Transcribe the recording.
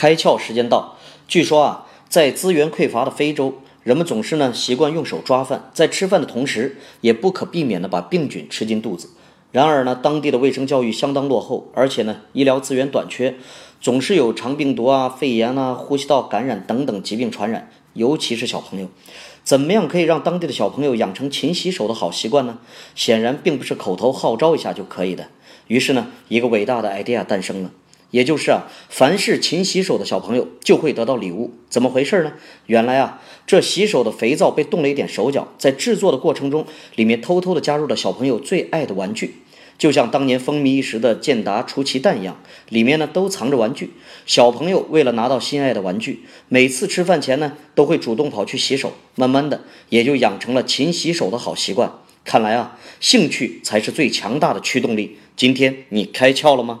开窍时间到。据说啊，在资源匮乏的非洲，人们总是呢习惯用手抓饭，在吃饭的同时，也不可避免的把病菌吃进肚子。然而呢，当地的卫生教育相当落后，而且呢，医疗资源短缺，总是有肠病毒啊、肺炎啊、呼吸道感染等等疾病传染，尤其是小朋友。怎么样可以让当地的小朋友养成勤洗手的好习惯呢？显然并不是口头号召一下就可以的。于是呢，一个伟大的 idea 诞生了，也就是啊，凡是勤洗手的小朋友就会得到礼物。怎么回事呢？原来啊，这洗手的肥皂被动了一点手脚，在制作的过程中，里面偷偷的加入了小朋友最爱的玩具。就像当年风靡一时的健达出奇蛋一样，里面呢都藏着玩具。小朋友为了拿到心爱的玩具，每次吃饭前呢都会主动跑去洗手，慢慢的也就养成了勤洗手的好习惯。看来啊，兴趣才是最强大的驱动力。今天你开窍了吗？